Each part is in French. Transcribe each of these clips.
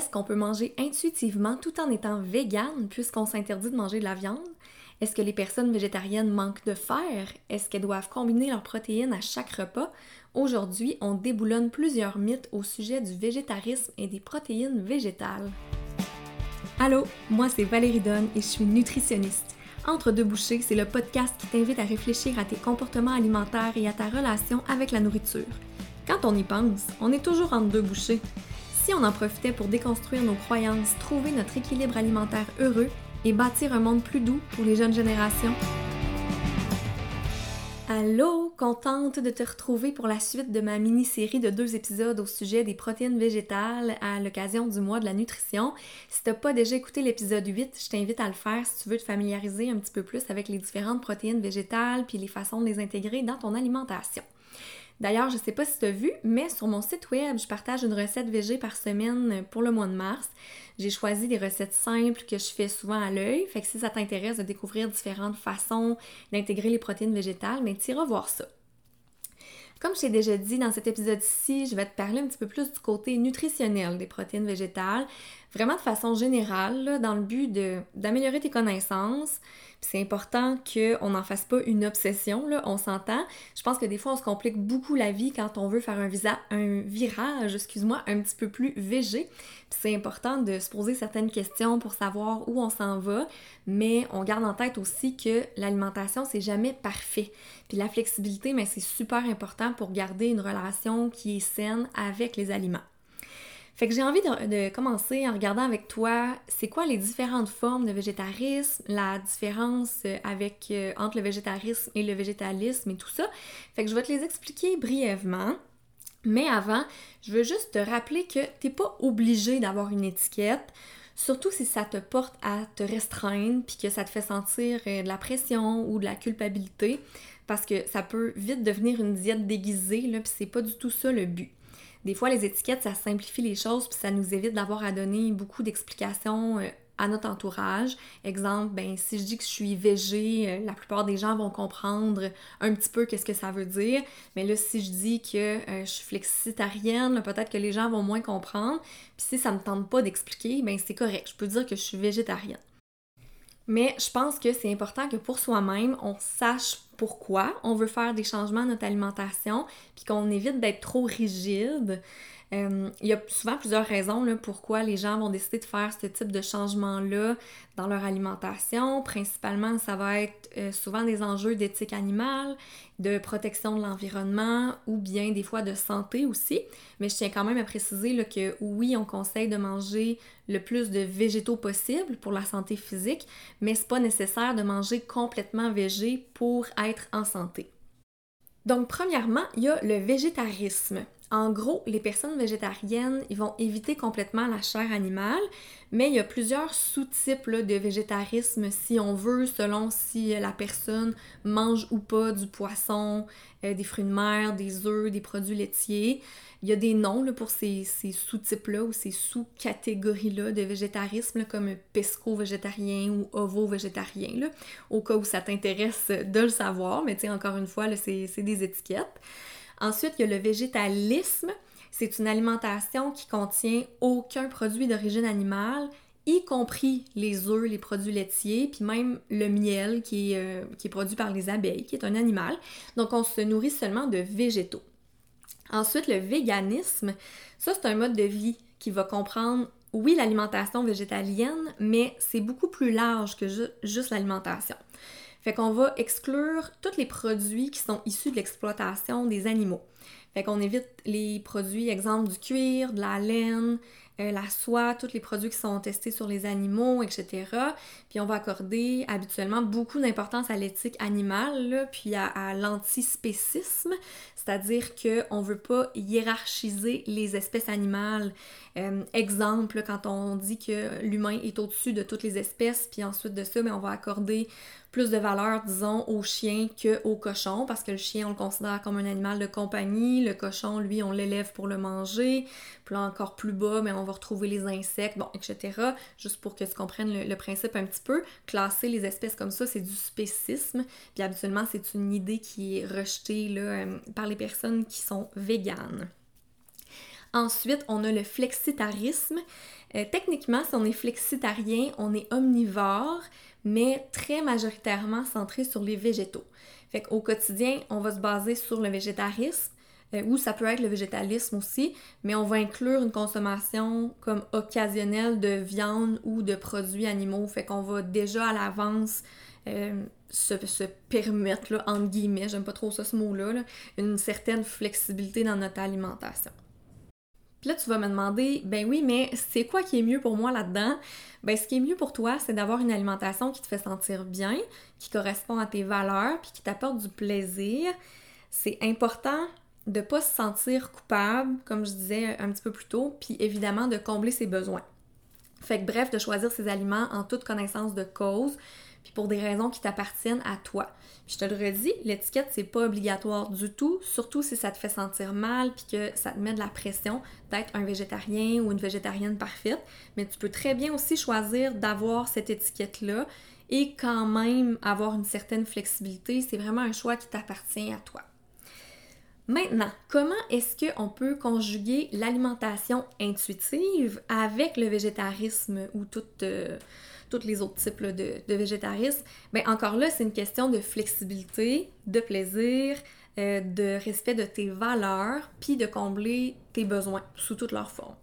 Est-ce qu'on peut manger intuitivement tout en étant vegan puisqu'on s'interdit de manger de la viande? Est-ce que les personnes végétariennes manquent de fer? Est-ce qu'elles doivent combiner leurs protéines à chaque repas? Aujourd'hui, on déboulonne plusieurs mythes au sujet du végétarisme et des protéines végétales. Allô, moi c'est Valérie Donne et je suis nutritionniste. Entre deux bouchées, c'est le podcast qui t'invite à réfléchir à tes comportements alimentaires et à ta relation avec la nourriture. Quand on y pense, on est toujours entre deux bouchées si on en profitait pour déconstruire nos croyances, trouver notre équilibre alimentaire heureux et bâtir un monde plus doux pour les jeunes générations? Allô, contente de te retrouver pour la suite de ma mini-série de deux épisodes au sujet des protéines végétales à l'occasion du mois de la nutrition. Si t'as pas déjà écouté l'épisode 8, je t'invite à le faire si tu veux te familiariser un petit peu plus avec les différentes protéines végétales puis les façons de les intégrer dans ton alimentation. D'ailleurs, je sais pas si tu as vu, mais sur mon site web, je partage une recette végé par semaine pour le mois de mars. J'ai choisi des recettes simples que je fais souvent à l'œil. Fait que si ça t'intéresse de découvrir différentes façons d'intégrer les protéines végétales, mais tu iras voir ça. Comme je t'ai déjà dit dans cet épisode-ci, je vais te parler un petit peu plus du côté nutritionnel des protéines végétales, vraiment de façon générale, dans le but d'améliorer tes connaissances, c'est important qu'on n'en fasse pas une obsession, là, on s'entend. Je pense que des fois, on se complique beaucoup la vie quand on veut faire un, visa, un virage, excuse-moi, un petit peu plus végé. c'est important de se poser certaines questions pour savoir où on s'en va, mais on garde en tête aussi que l'alimentation, c'est jamais parfait. Puis la flexibilité, mais c'est super important pour garder une relation qui est saine avec les aliments. Fait que j'ai envie de, commencer en regardant avec toi, c'est quoi les différentes formes de végétarisme, la différence euh, avec euh, entre le végétarisme et le végétalisme et tout ça. Fait que je vais te les expliquer brièvement. Mais avant, je veux juste te rappeler que t'es pas obligé d'avoir une étiquette. Surtout si ça te porte à te restreindre puis que ça te fait sentir euh, de la pression ou de la culpabilité parce que ça peut vite devenir une diète déguisée là puis c'est pas du tout ça le but. Des fois, les étiquettes, ça simplifie les choses, puis ça nous évite d'avoir à donner beaucoup d'explications euh, à notre entourage. Exemple, ben si je dis que je suis végé, euh, la plupart des gens vont comprendre un petit peu qu'est-ce que ça veut dire. Mais là, si je dis que euh, je suis flexitarienne, peut-être que les gens vont moins comprendre. Puis si ça me tente pas d'expliquer, ben c'est correct. Je peux dire que je suis végétarienne. Mais je pense que c'est important que pour soi-même, on sache pourquoi on veut faire des changements à notre alimentation, puis qu'on évite d'être trop rigide. Euh, il y a souvent plusieurs raisons pourquoi les gens vont décider de faire ce type de changement-là dans leur alimentation. Principalement, ça va être euh, souvent des enjeux d'éthique animale, de protection de l'environnement ou bien des fois de santé aussi. Mais je tiens quand même à préciser que oui, on conseille de manger le plus de végétaux possible pour la santé physique, mais c'est pas nécessaire de manger complètement végé pour être en santé. Donc, premièrement, il y a le végétarisme. En gros, les personnes végétariennes, ils vont éviter complètement la chair animale, mais il y a plusieurs sous-types de végétarisme si on veut, selon si la personne mange ou pas du poisson, euh, des fruits de mer, des œufs, des produits laitiers. Il y a des noms pour ces, sous-types-là ou ces sous-catégories-là de végétarisme, comme pesco-végétarien ou ovo-végétarien, au cas où ça t'intéresse de le savoir, mais tu encore une fois, c'est des étiquettes. Ensuite, il y a le végétalisme. C'est une alimentation qui contient aucun produit d'origine animale, y compris les œufs, les produits laitiers, puis même le miel qui est, euh, qui est produit par les abeilles, qui est un animal. Donc, on se nourrit seulement de végétaux. Ensuite, le véganisme, ça c'est un mode de vie qui va comprendre, oui, l'alimentation végétalienne, mais c'est beaucoup plus large que juste l'alimentation. Fait qu'on va exclure tous les produits qui sont issus de l'exploitation des animaux. Fait qu'on évite les produits, exemple du cuir, de la laine, euh, la soie, tous les produits qui sont testés sur les animaux, etc. Puis on va accorder habituellement beaucoup d'importance à l'éthique animale, puis à, l'antispécisme, c'est-à-dire qu'on ne veut pas hiérarchiser les espèces animales. Euh, exemple, quand on dit que l'humain est au-dessus de toutes les espèces, puis ensuite de ça, mais ben, on va accorder plus de valeur, disons, au chien qu'au cochon, parce que le chien, on le considère comme un animal de compagnie, le cochon, lui, on l'élève pour le manger, puis là, encore plus bas, mais on va retrouver les insectes, bon, etc. Juste pour que tu comprennes le, principe un petit peu. Classer les espèces comme ça, c'est du spécisme, puis habituellement, c'est une idée qui est rejetée là, euh, par les personnes qui sont véganes. Ensuite, on a le flexitarisme. Euh, techniquement, si on est flexitarien, on est omnivore, mais très majoritairement centré sur les végétaux. Fait qu'au quotidien, on va se baser sur le végétarisme, euh, ou ça peut être le végétalisme aussi, mais on va inclure une consommation comme occasionnelle de viande ou de produits animaux. Fait qu'on va déjà à l'avance euh, se, permettre, là, entre guillemets, j'aime pas trop ça ce mot-là, une certaine flexibilité dans notre alimentation. Puis là, tu vas me demander, ben oui, mais c'est quoi qui est mieux pour moi là-dedans? Ben, ce qui est mieux pour toi, c'est d'avoir une alimentation qui te fait sentir bien, qui correspond à tes valeurs, puis qui t'apporte du plaisir. C'est important de pas se sentir coupable, comme je disais un petit peu plus tôt, puis évidemment de combler ses besoins. Fait que bref, de choisir ses aliments en toute connaissance de cause, puis pour des raisons qui t'appartiennent à toi. je te le redis, l'étiquette, c'est pas obligatoire du tout, surtout si ça te fait sentir mal puis que ça te met de la pression d'être un végétarien ou une végétarienne parfaite. Mais tu peux très bien aussi choisir d'avoir cette étiquette-là et quand même avoir une certaine flexibilité. C'est vraiment un choix qui t'appartient à toi. Maintenant, comment est-ce qu'on peut conjuguer l'alimentation intuitive avec le végétarisme ou toute, euh, tous les autres types de, végétarisme, bien encore là, c'est une question de flexibilité, de plaisir, euh, de respect de tes valeurs, puis de combler tes besoins sous toutes leurs formes.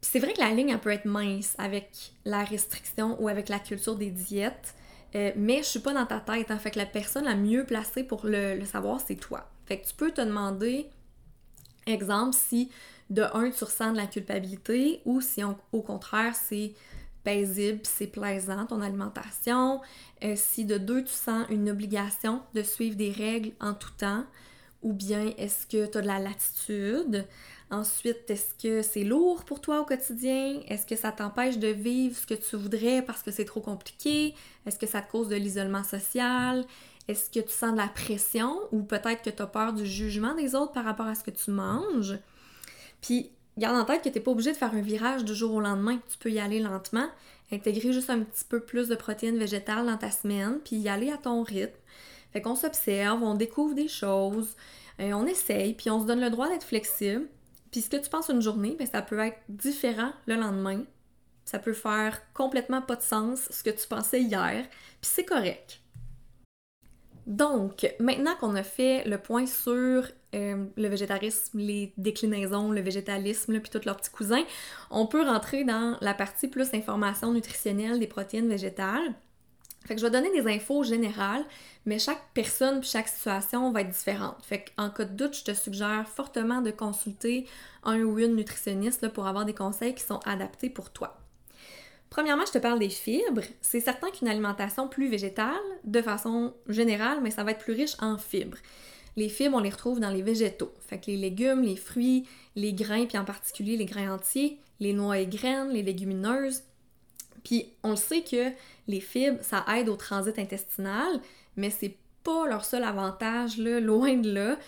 Puis c'est vrai que la ligne, elle peut être mince avec la restriction ou avec la culture des diètes, euh, mais je suis pas dans ta tête. En fait la personne la mieux placée pour le, le savoir, c'est toi. Fait que tu peux te demander, exemple, si de un, tu ressens de la culpabilité ou si au contraire, c'est c'est plaisant ton alimentation. Euh, si de deux, tu sens une obligation de suivre des règles en tout temps, ou bien est-ce que tu as de la latitude? Ensuite, est-ce que c'est lourd pour toi au quotidien? Est-ce que ça t'empêche de vivre ce que tu voudrais parce que c'est trop compliqué? Est-ce que ça te cause de l'isolement social? Est-ce que tu sens de la pression ou peut-être que tu as peur du jugement des autres par rapport à ce que tu manges? Puis garde en tête que tu n'es pas obligé de faire un virage du jour au lendemain. Tu peux y aller lentement, intégrer juste un petit peu plus de protéines végétales dans ta semaine, puis y aller à ton rythme. Fait qu'on s'observe, on découvre des choses, euh, on essaye, puis on se donne le droit d'être flexible. Puis ce que tu penses une journée, ben, ça peut être différent le lendemain. Ça peut faire complètement pas de sens ce que tu pensais hier, puis c'est correct. Donc, maintenant qu'on a fait le point sur euh, le végétarisme, les déclinaisons, le végétalisme, puis tous leurs petits cousins, on peut rentrer dans la partie plus information nutritionnelle des protéines végétales. Fait que je vais donner des infos générales, mais chaque personne puis chaque situation va être différente. Fait qu'en cas de doute, je te suggère fortement de consulter un ou une nutritionniste pour avoir des conseils qui sont adaptés pour toi. Premièrement, je te parle des fibres. C'est certain qu'une alimentation plus végétale, de façon générale, mais ça va être plus riche en fibres. Les fibres, on les retrouve dans les végétaux. Fait que les légumes, les fruits, les grains, puis en particulier les grains entiers, les noix et graines, les légumineuses. Puis on le sait que les fibres, ça aide au transit intestinal, mais c'est pas leur seul avantage, loin de là.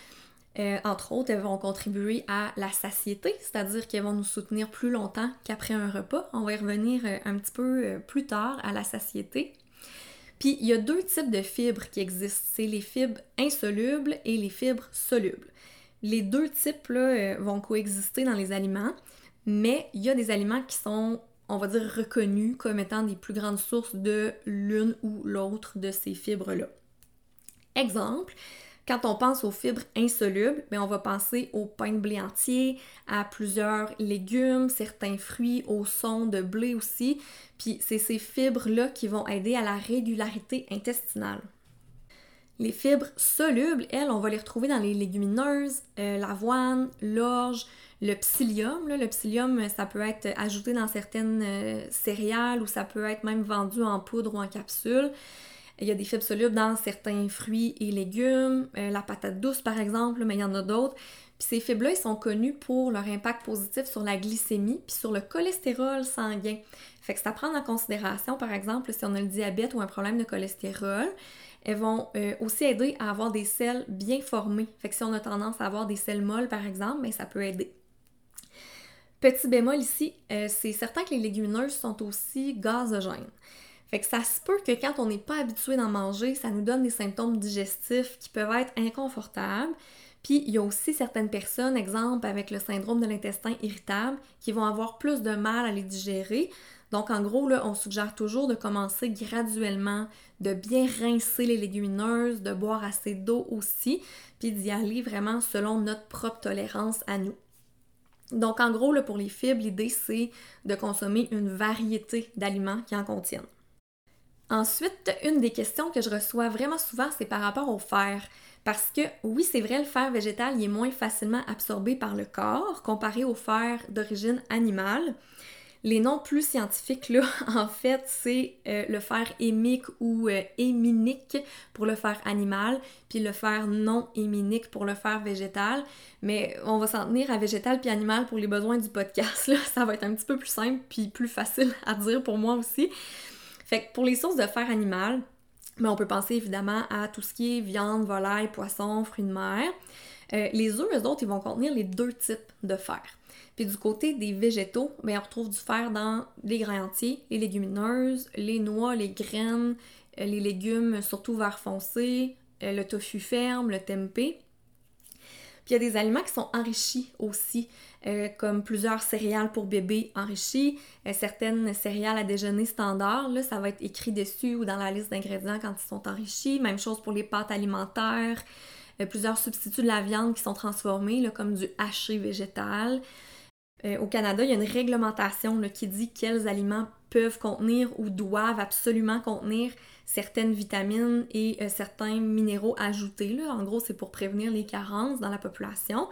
Euh, entre autres, elles vont contribuer à la satiété, c'est-à-dire qu'elles vont nous soutenir plus longtemps qu'après un repas. On va y revenir euh, un petit peu euh, plus tard à la satiété. Puis il y a deux types de fibres qui existent, c'est les fibres insolubles et les fibres solubles. Les deux types là, vont coexister dans les aliments, mais il y a des aliments qui sont, on va dire, reconnus comme étant des plus grandes sources de l'une ou l'autre de ces fibres-là. Exemple, quand on pense aux fibres insolubles, bien, on va penser au pain de blé entier, à plusieurs légumes, certains fruits, au son de blé aussi. Puis c'est ces fibres-là qui vont aider à la régularité intestinale. Les fibres solubles, elles, on va les retrouver dans les légumineuses, euh, l'avoine, l'orge, le psyllium. Le psyllium, ça peut être ajouté dans certaines euh, céréales ou ça peut être même vendu en poudre ou en capsule. Il y a des fibres solubles dans certains fruits et légumes, euh, la patate douce par exemple, mais il y en a d'autres. Puis ces fibres-là, ils sont connus pour leur impact positif sur la glycémie puis sur le cholestérol sanguin. Fait que c'est à prendre en considération, par exemple, si on a le diabète ou un problème de cholestérol. Elles vont euh, aussi aider à avoir des selles bien formées. Fait que si on a tendance à avoir des selles molles, par exemple, ben, ça peut aider. Petit bémol ici, euh, c'est certain que les légumineuses sont aussi gazogènes. Fait que ça se peut que quand on n'est pas habitué d'en manger, ça nous donne des symptômes digestifs qui peuvent être inconfortables. Puis il y a aussi certaines personnes, exemple avec le syndrome de l'intestin irritable, qui vont avoir plus de mal à les digérer. Donc en gros, là, on suggère toujours de commencer graduellement, de bien rincer les légumineuses, de boire assez d'eau aussi, puis d'y aller vraiment selon notre propre tolérance à nous. Donc en gros, là, pour les fibres, l'idée c'est de consommer une variété d'aliments qui en contiennent. Ensuite, une des questions que je reçois vraiment souvent, c'est par rapport au fer. Parce que oui, c'est vrai, le fer végétal il est moins facilement absorbé par le corps comparé au fer d'origine animale. Les noms plus scientifiques, là, en fait, c'est euh, le fer hémique ou euh, héminique pour le fer animal, puis le fer non héminique pour le fer végétal. Mais on va s'en tenir à végétal puis animal pour les besoins du podcast. Ça va être un petit peu plus simple puis plus facile à dire pour moi aussi. Fait que pour les sources de fer animal, mais ben, on peut penser évidemment à tout ce qui est viande, volaille, poisson, fruits de mer. Euh, les œufs, eux autres, ils vont contenir les deux types de fer. Puis du côté des végétaux, bien, on retrouve du fer dans les grains entiers, les légumineuses, les noix, les graines, euh, les légumes surtout vert foncé, euh, le tofu ferme, le tempeh. Il y a des aliments qui sont enrichis aussi, euh, comme plusieurs céréales pour bébés enrichis, certaines céréales à déjeuner standard, là, ça va être écrit dessus ou dans la liste d'ingrédients quand ils sont enrichis. Même chose pour les pâtes alimentaires, plusieurs substituts de la viande qui sont transformés, comme du haché végétal. Euh, au Canada, il y a une réglementation qui dit quels aliments peuvent contenir ou doivent absolument contenir certaines vitamines et euh, certains minéraux ajoutés. En gros, c'est pour prévenir les carences dans la population.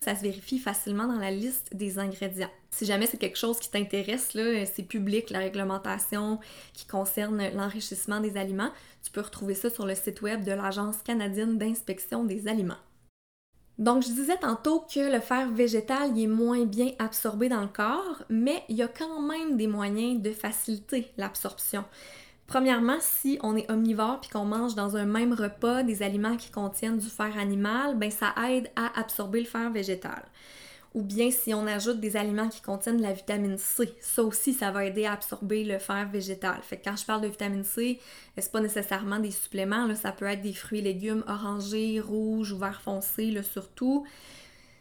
Ça se vérifie facilement dans la liste des ingrédients. Si jamais c'est quelque chose qui t'intéresse, euh, c'est public, la réglementation qui concerne l'enrichissement des aliments, tu peux retrouver ça sur le site web de l'Agence canadienne d'inspection des aliments. Donc, je disais tantôt que le fer végétal est moins bien absorbé dans le corps, mais il y a quand même des moyens de faciliter l'absorption. Premièrement, si on est omnivore puis qu'on mange dans un même repas des aliments qui contiennent du fer animal, ben ça aide à absorber le fer végétal ou bien si on ajoute des aliments qui contiennent de la vitamine C. Ça aussi, ça va aider à absorber le fer végétal. Fait que quand je parle de vitamine C, c'est pas nécessairement des suppléments, ça peut être des fruits et légumes orangés, rouges ou vert foncé, là, surtout.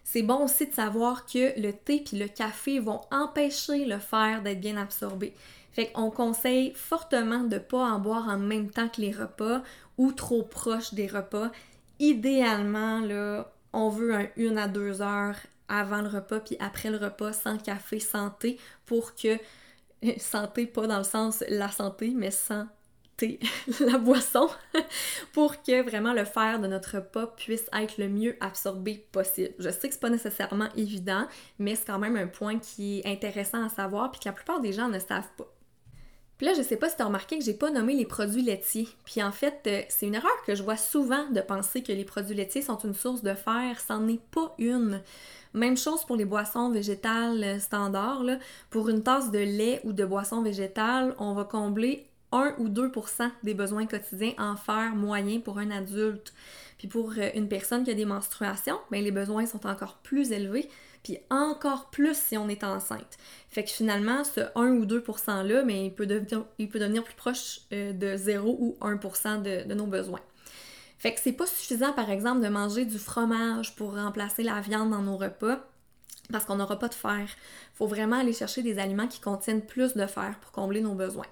C'est bon aussi de savoir que le thé et le café vont empêcher le fer d'être bien absorbé. Fait qu'on conseille fortement de pas en boire en même temps que les repas ou trop proche des repas. Idéalement, là, on veut un 1 à 2 heures avant le repas puis après le repas sans café, santé pour que santé pas dans le sens la santé mais sans thé, la boisson pour que vraiment le fer de notre repas puisse être le mieux absorbé possible. Je sais que c'est pas nécessairement évident, mais c'est quand même un point qui est intéressant à savoir puis que la plupart des gens ne savent pas. Puis là, je sais pas si tu as remarqué que j'ai pas nommé les produits laitiers. Puis en fait, euh, c'est une erreur que je vois souvent de penser que les produits laitiers sont une source de fer. C'en est pas une. Même chose pour les boissons végétales euh, standards. Pour une tasse de lait ou de boisson végétale, on va combler 1 ou 2% des besoins quotidiens en fer moyen pour un adulte. Puis pour euh, une personne qui a des menstruations, bien, les besoins sont encore plus élevés, puis encore plus si on est enceinte. Fait que finalement, ce 1 ou 2 %-là, mais il, peut devenir, il peut devenir plus proche euh, de 0 ou 1 de, de nos besoins. Fait que c'est pas suffisant, par exemple, de manger du fromage pour remplacer la viande dans nos repas parce qu'on n'aura pas de fer. Faut vraiment aller chercher des aliments qui contiennent plus de fer pour combler nos besoins.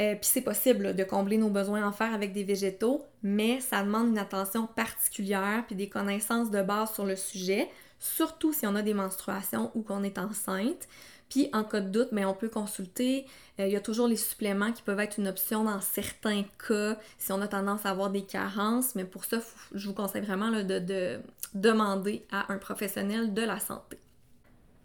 Euh, puis c'est possible de combler nos besoins en fer avec des végétaux, mais ça demande une attention particulière puis des connaissances de base sur le sujet, surtout si on a des menstruations ou qu'on est enceinte. Puis en cas de doute, mais on peut consulter. Euh, il y a toujours les suppléments qui peuvent être une option dans certains cas si on a tendance à avoir des carences. Mais pour ça, je vous conseille vraiment de demander à un professionnel de la santé.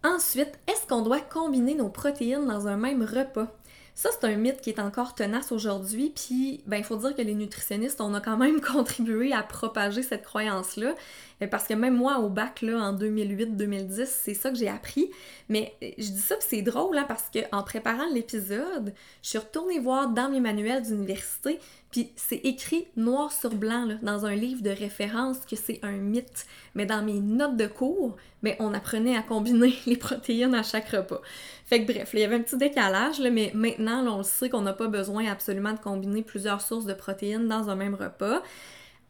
Ensuite, est-ce qu'on doit combiner nos protéines dans un même repas? Ça, c'est un mythe qui est encore tenace aujourd'hui, puis ben, il faut dire que les nutritionnistes, on a quand même contribué à propager cette croyance-là, euh, parce que même moi, au bac, là, en 2008-2010, c'est ça que j'ai appris, mais euh, je dis ça, c'est drôle, hein, parce qu'en préparant l'épisode, je suis retournée voir dans mes manuels d'université, puis c'est écrit noir sur blanc dans un livre de référence que c'est un mythe. Mais dans mes notes de cours, ben, on apprenait à combiner les protéines à chaque repas. Fait que bref, il y avait un petit décalage, là, mais maintenant, on le sait qu'on n'a pas besoin absolument de combiner plusieurs sources de protéines dans un même repas.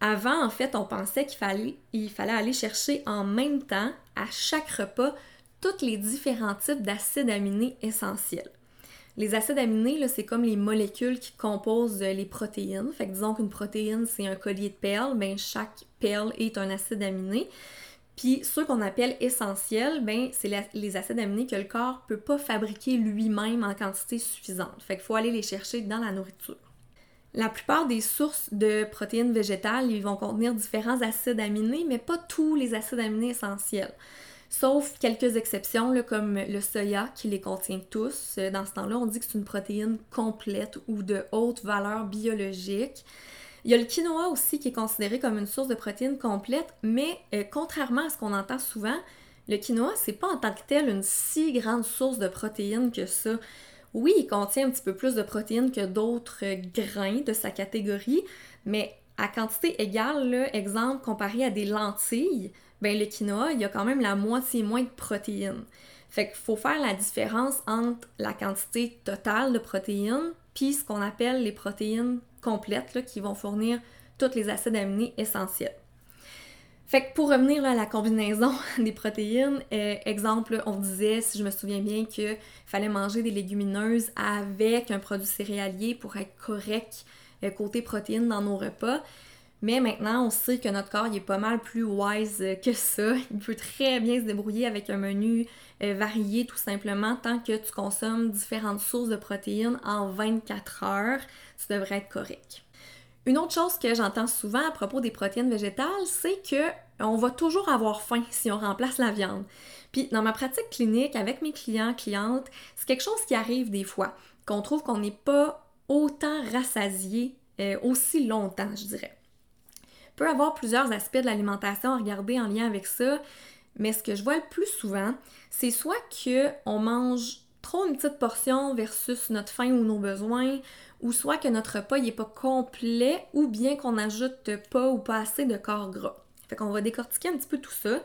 Avant, en fait, on pensait qu'il fallait, aller chercher en même temps, à chaque repas, tous les différents types d'acides aminés essentiels. Les acides aminés, c'est comme les molécules qui composent les protéines. Fait que disons qu'une protéine, c'est un collier de perles, ben chaque perle est un acide aminé. Puis ceux qu'on appelle essentiels, ben c'est les acides aminés que le corps peut pas fabriquer lui-même en quantité suffisante. Fait qu'il faut aller les chercher dans la nourriture. La plupart des sources de protéines végétales, ils vont contenir différents acides aminés, mais pas tous les acides aminés essentiels sauf quelques exceptions, comme le soya qui les contient tous. Euh, dans ce temps-là, on dit que c'est une protéine complète ou de haute valeur biologique. Il y a le quinoa aussi qui est considéré comme une source de protéines complète, mais euh, contrairement à ce qu'on entend souvent, le quinoa, c'est pas en tant que tel une si grande source de protéines que ça. Oui, il contient un petit peu plus de protéines que d'autres grains de sa catégorie, mais à quantité égale, exemple, comparé à des lentilles, ben le quinoa, il y a quand même la moitié moins de protéines. Fait qu'il faut faire la différence entre la quantité totale de protéines ce qu'on appelle les protéines complètes qui vont fournir tous les acides aminés essentiels. Fait que pour revenir à la combinaison des protéines, euh, exemple, on disait, si je me souviens bien, qu'il fallait manger des légumineuses avec un produit céréalier pour être correct euh, côté protéines dans nos repas. Mais maintenant, on sait que notre corps est pas mal plus wise que ça. Il peut très bien se débrouiller avec un menu euh, varié tout simplement tant que tu consommes différentes sources de protéines en 24 heures. Tu devrais être correct. Une autre chose que j'entends souvent à propos des protéines végétales, c'est que on va toujours avoir faim si on remplace la viande. Puis dans ma pratique clinique avec mes clients, clientes, c'est quelque chose qui arrive des fois, qu'on trouve qu'on n'est pas autant rassasié euh, aussi longtemps, je dirais peut avoir plusieurs aspects de l'alimentation à regarder en lien avec ça, mais ce que je vois le plus souvent, c'est soit qu'on mange trop une petite portion versus notre faim ou nos besoins, ou soit que notre repas n'est pas complet, ou bien qu'on ajoute pas ou pas assez de corps gras. Fait qu'on va décortiquer un petit peu tout ça.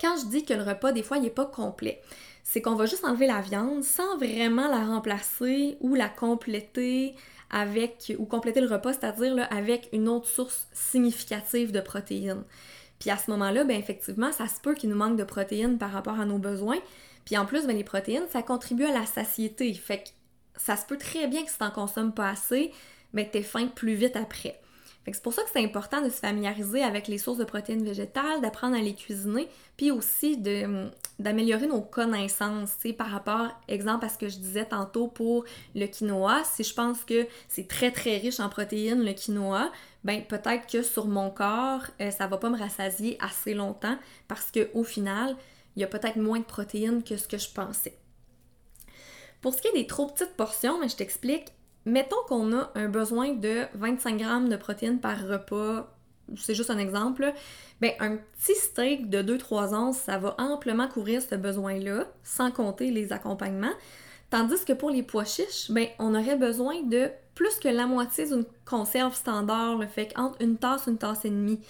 Quand je dis que le repas, des fois, n'est pas complet, c'est qu'on va juste enlever la viande sans vraiment la remplacer ou la compléter avec, ou compléter le repas, c'est-à-dire avec une autre source significative de protéines. Puis à ce moment-là, ben effectivement, ça se peut qu'il nous manque de protéines par rapport à nos besoins. Puis en plus, ben, les protéines, ça contribue à la satiété. Fait que ça se peut très bien que si t'en consommes pas assez, ben t'es faim plus vite après c'est pour ça que c'est important de se familiariser avec les sources de protéines végétales, d'apprendre à les cuisiner, puis aussi d'améliorer nos connaissances, par rapport, exemple, à ce que je disais tantôt pour le quinoa. Si je pense que c'est très très riche en protéines, le quinoa, ben peut-être que sur mon corps, euh, ça va pas me rassasier assez longtemps parce qu'au final, il y a peut-être moins de protéines que ce que je pensais. Pour ce qui est des trop petites portions, mais je t'explique, mettons qu'on a un besoin de 25 grammes de protéines par repas, c'est juste un exemple, ben un petit steak de 2-3 onces, ça va amplement couvrir ce besoin-là, sans compter les accompagnements. Tandis que pour les pois chiches, ben on aurait besoin de plus que la moitié d'une conserve standard, le fait une tasse, une tasse et demie.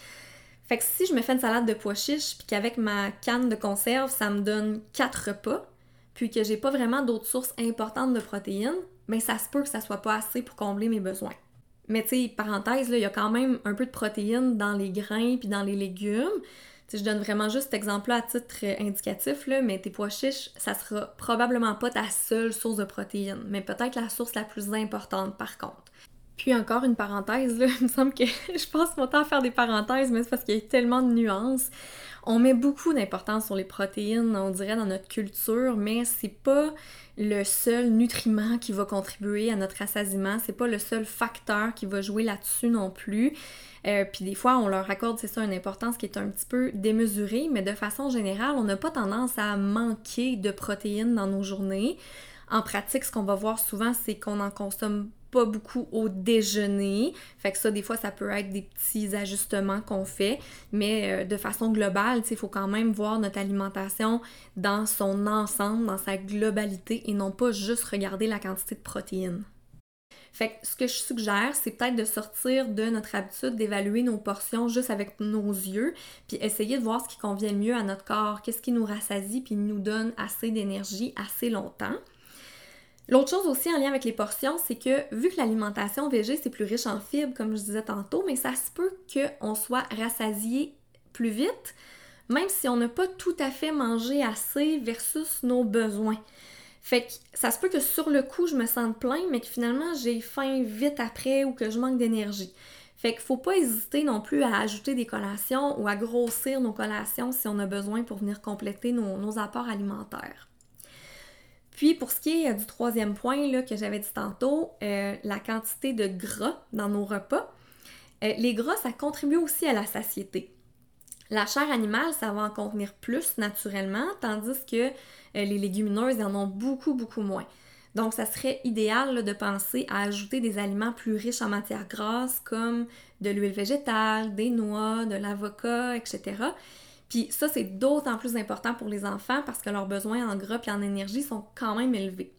Fait si je me fais une salade de pois chiches, puis qu'avec ma canne de conserve, ça me donne 4 repas, puis que j'ai pas vraiment d'autres sources importantes de protéines, mais ça se peut que ça soit pas assez pour combler mes besoins. Mais tu sais, parenthèse, il y a quand même un peu de protéines dans les grains puis dans les légumes. je donne vraiment juste cet exemple-là à titre indicatif, là, mais tes pois chiches, ça sera probablement pas ta seule source de protéines, mais peut-être la source la plus importante par contre. Puis encore une parenthèse, là, il me semble que je passe mon temps à faire des parenthèses, mais c'est parce qu'il y a tellement de nuances. On met beaucoup d'importance sur les protéines, on dirait, dans notre culture, mais c'est pas le seul nutriment qui va contribuer à notre rassasiement, c'est pas le seul facteur qui va jouer là-dessus non plus. Euh, puis des fois, on leur accorde, c'est ça, une importance qui est un petit peu démesurée, mais de façon générale, on n'a pas tendance à manquer de protéines dans nos journées. En pratique, ce qu'on va voir souvent, c'est qu'on en consomme pas beaucoup au déjeuner. Fait que ça, des fois, ça peut être des petits ajustements qu'on fait. Mais euh, de façon globale, il faut quand même voir notre alimentation dans son ensemble, dans sa globalité, et non pas juste regarder la quantité de protéines. Fait que ce que je suggère, c'est peut-être de sortir de notre habitude d'évaluer nos portions juste avec nos yeux, puis essayer de voir ce qui convient mieux à notre corps, qu'est-ce qui nous rassasie, puis nous donne assez d'énergie assez longtemps. L'autre chose aussi en lien avec les portions, c'est que vu que l'alimentation végé c'est plus riche en fibres, comme je disais tantôt, mais ça se peut qu'on soit rassasié plus vite, même si on n'a pas tout à fait mangé assez versus nos besoins. Fait que ça se peut que sur le coup, je me sente plein, mais que finalement, j'ai faim vite après ou que je manque d'énergie. Fait qu'il faut pas hésiter non plus à ajouter des collations ou à grossir nos collations si on a besoin pour venir compléter nos, apports alimentaires. Puis pour ce qui est euh, du troisième point que j'avais dit tantôt, euh, la quantité de gras dans nos repas. Euh, les gras, ça contribue aussi à la satiété. La chair animale, ça va en contenir plus naturellement, tandis que les légumineuses en ont beaucoup, beaucoup moins. Donc, ça serait idéal de penser à ajouter des aliments plus riches en matières grasses comme de l'huile végétale, des noix, de l'avocat, etc. Puis ça, c'est d'autant plus important pour les enfants parce que leurs besoins en gras et en énergie sont quand même élevés.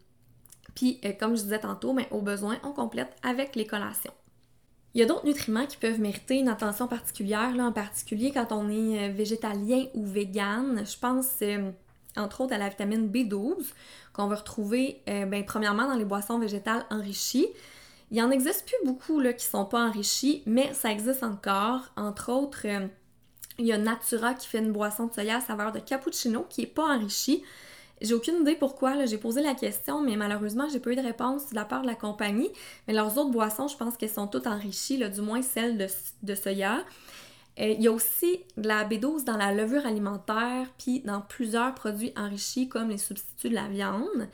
Puis, euh, comme je disais tantôt, mais aux besoins, on complète avec les collations. Il y a d'autres nutriments qui peuvent mériter une attention particulière, là, en particulier quand on est euh, végétalien ou vegan. Je pense euh, entre autres à la vitamine B12 qu'on va retrouver ben, premièrement dans les boissons végétales enrichies. Il y en existe plus beaucoup là, qui sont pas enrichies, mais ça existe encore. Entre autres, il y a Natura qui fait une boisson de soya à saveur de cappuccino qui est pas enrichie. J'ai aucune idée pourquoi, j'ai posé la question, mais malheureusement, j'ai pas eu de réponse de la part de la compagnie. Mais leurs autres boissons, je pense qu'elles sont toutes enrichies, là, du moins celles de, de soya. Euh, il y a aussi de la B12 dans la levure alimentaire, puis dans plusieurs produits enrichis comme les substituts de la viande.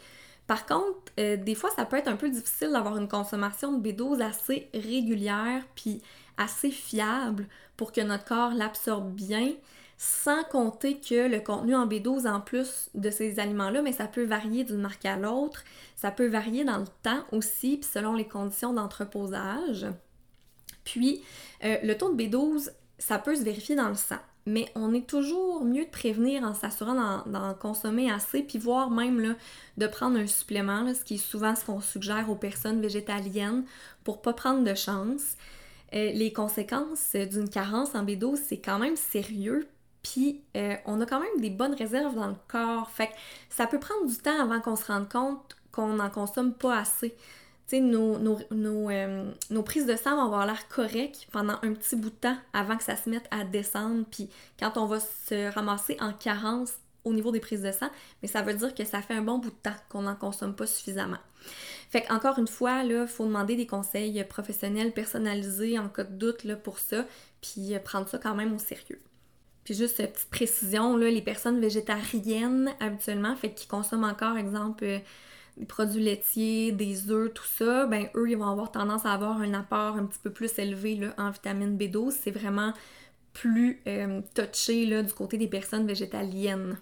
Par contre, euh, des fois, ça peut être un peu difficile d'avoir une consommation de B12 assez régulière, puis assez fiable pour que notre corps l'absorbe bien, sans compter que le contenu en B12 en plus de ces aliments-là, mais ça peut varier d'une marque à l'autre, ça peut varier dans le temps aussi, puis selon les conditions d'entreposage. Puis, euh, le taux de B12 ça peut se vérifier dans le sang. Mais on est toujours mieux de prévenir en s'assurant d'en consommer assez, puis voire même là, de prendre un supplément, ce qui est souvent ce qu'on suggère aux personnes végétaliennes pour pas prendre de chance. Euh, les conséquences d'une carence en B12, c'est quand même sérieux, puis euh, on a quand même des bonnes réserves dans le corps. Fait ça peut prendre du temps avant qu'on se rende compte qu'on n'en consomme pas assez nos, euh, nos, prises de sang vont avoir l'air correctes pendant un petit bout de temps avant que ça se mette à descendre. Puis quand on va se ramasser en carence au niveau des prises de sang, mais ça veut dire que ça fait un bon bout de temps qu'on n'en consomme pas suffisamment. Fait qu'encore une fois, il faut demander des conseils professionnels personnalisés en cas de doute là, pour ça, puis euh, prendre ça quand même au sérieux. Puis juste petite précision, là, les personnes végétariennes habituellement, fait qui consomment encore, exemple, euh, des produits laitiers, des œufs, tout ça, ben eux, ils vont avoir tendance à avoir un apport un petit peu plus élevé là, en vitamine B12. C'est vraiment plus euh, touché là, du côté des personnes végétaliennes.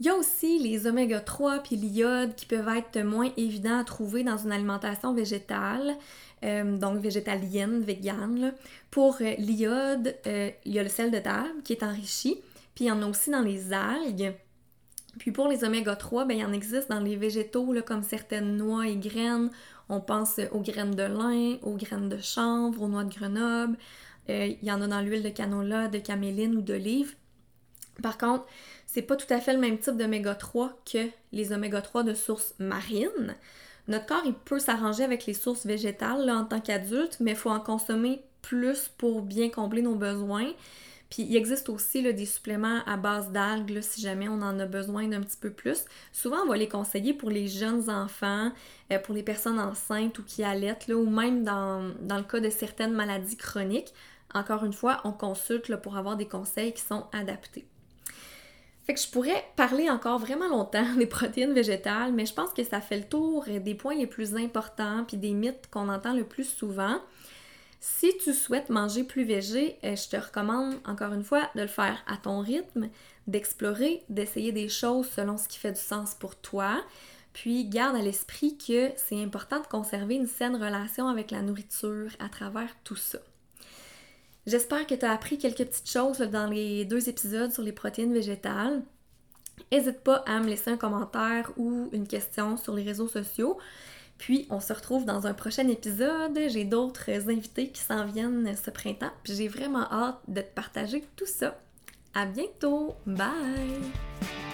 Il y a aussi les oméga 3 puis l'iode qui peuvent être moins évidents à trouver dans une alimentation végétale, euh, donc végétalienne, végane. Pour euh, l'iode, il y a le sel de table qui est enrichi, puis il y en a aussi dans les algues. Puis pour les oméga 3, ben, il en existe dans les végétaux, comme certaines noix et graines. On pense aux graines de lin, aux graines de chanvre, aux noix de Grenoble. Euh, il y en a dans l'huile de canola, de caméline ou d'olive. Par contre, c'est pas tout à fait le même type d'oméga 3 que les oméga 3 de source marine. Notre corps, il peut s'arranger avec les sources végétales là, en tant qu'adulte, mais il faut en consommer plus pour bien combler nos besoins. Puis il existe aussi des suppléments à base d'algues si jamais on en a besoin d'un petit peu plus. Souvent, on va les conseiller pour les jeunes enfants, euh, pour les personnes enceintes ou qui allaitent, ou même dans, le cas de certaines maladies chroniques. Encore une fois, on consulte pour avoir des conseils qui sont adaptés. Fait que je pourrais parler encore vraiment longtemps des protéines végétales, mais je pense que ça fait le tour des points les plus importants puis des mythes qu'on entend le plus souvent. Si tu souhaites manger plus végé, euh, je te recommande encore une fois de le faire à ton rythme, d'explorer, d'essayer des choses selon ce qui fait du sens pour toi. Puis garde à l'esprit que c'est important de conserver une saine relation avec la nourriture à travers tout ça. J'espère que tu as appris quelques petites choses dans les deux épisodes sur les protéines végétales. N'hésite pas à me laisser un commentaire ou une question sur les réseaux sociaux. Puis on se retrouve dans un prochain épisode. J'ai d'autres invités qui s'en viennent ce printemps. Puis j'ai vraiment hâte de te partager tout ça. À bientôt. Bye!